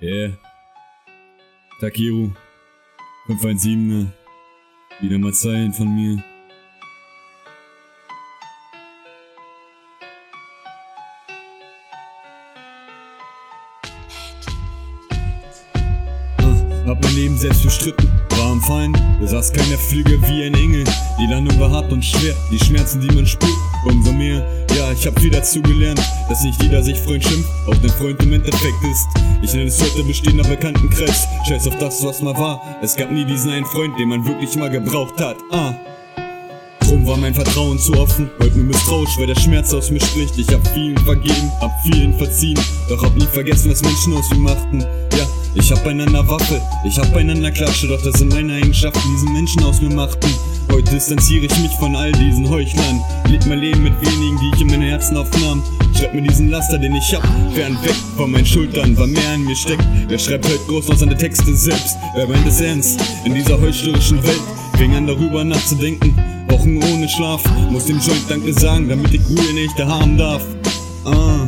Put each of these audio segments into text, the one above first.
Yeah. Takiru. 517er. Wieder mal Zeilen von mir. Ah, hab mein Leben selbst bestritten, war am Fallen, besaß keine Flüge wie ein Engel. Die Landung war hart und schwer, die Schmerzen, die man spürt, umso mehr. Ich hab viel dazu gelernt, dass nicht jeder sich Freund schimpft, auch dein Freund im Endeffekt ist. Ich nenne es heute bestehender Bekanntenkreis, scheiß auf das, was mal war. Es gab nie diesen einen Freund, den man wirklich mal gebraucht hat. Ah. Drum war mein Vertrauen zu offen, heute nur misstrauisch, weil der Schmerz aus mir spricht. Ich hab vielen vergeben, hab vielen verziehen, doch hab nie vergessen, was Menschen aus mir machten. Ja, ich hab einander Waffe, ich hab einander Klatsche, doch das sind meine Eigenschaften, die diesen Menschen aus mir machten. Heute distanziere ich mich von all diesen Heuchlern, leb mein Leben mit wenigen, die ich in meine Herzen aufnahm. Schreib mir diesen Laster, den ich hab, fern weg von meinen Schultern, weil mehr an mir steckt. Wer schreibt heute groß noch seine Texte selbst? Wer meint es ernst? In dieser heuchlerischen Welt fing an darüber nachzudenken. Wochen ohne Schlaf, muss dem Joint Danke sagen, damit ich Ruhe Nächte haben darf. Ah.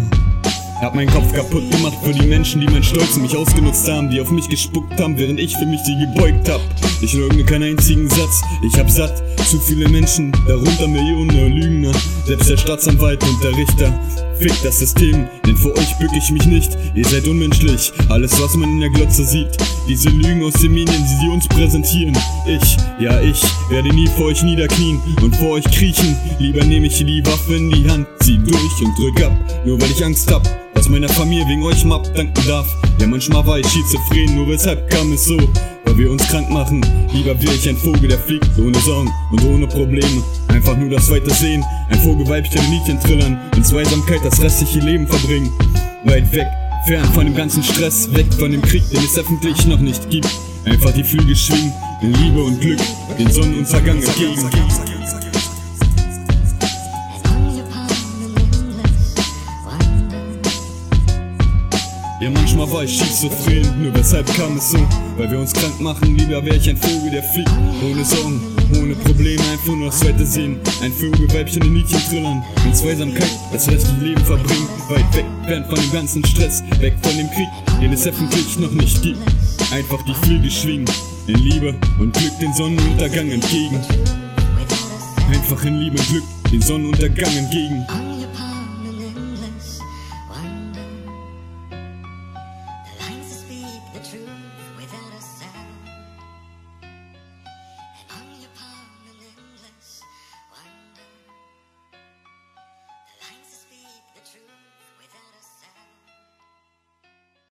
Hab meinen Kopf kaputt gemacht für die Menschen, die mein Stolz in mich ausgenutzt haben, die auf mich gespuckt haben, während ich für mich sie gebeugt hab. Ich leugne keinen einzigen Satz, ich hab satt, zu viele Menschen, darunter Millionen Lügner, selbst der Staatsanwalt und der Richter. Fick das System, denn vor euch bück ich mich nicht, ihr seid unmenschlich, alles was man in der Glotze sieht. Diese Lügen aus den Medien, die sie uns präsentieren. Ich, ja ich, werde nie vor euch niederknien und vor euch kriechen. Lieber nehme ich die Waffe in die Hand, zieh durch und drück ab, nur weil ich Angst hab meiner Familie wegen euch mal abdanken darf. Ja, manchmal war ich schizophren, nur weshalb kam es so? Weil wir uns krank machen. Lieber wäre ich ein Vogel, der fliegt ohne Sorgen und ohne Probleme. Einfach nur das weite Sehen, ein Vogelweibchen Liedchen trillern, in Zweisamkeit das restliche Leben verbringen. Weit weg, fern von dem ganzen Stress, weg von dem Krieg, den es öffentlich noch nicht gibt. Einfach die Flügel schwingen, in Liebe und Glück, den Sonnenuntergang entgegen. Manchmal war ich schizophren, nur weshalb kam es so? Weil wir uns krank machen, lieber wär ich ein Vogel, der fliegt. Ohne Sorgen, ohne Probleme, einfach nur das Weite sehen. Ein Vogelweibchen in Liedchen trillern, in Zweisamkeit das restliche Leben verbringen. Weit weg, fern von dem ganzen Stress, weg von dem Krieg, den es öffentlich noch nicht gibt. Einfach die Flügel schwingen, in Liebe und Glück den Sonnenuntergang entgegen. Einfach in Liebe und Glück den Sonnenuntergang entgegen.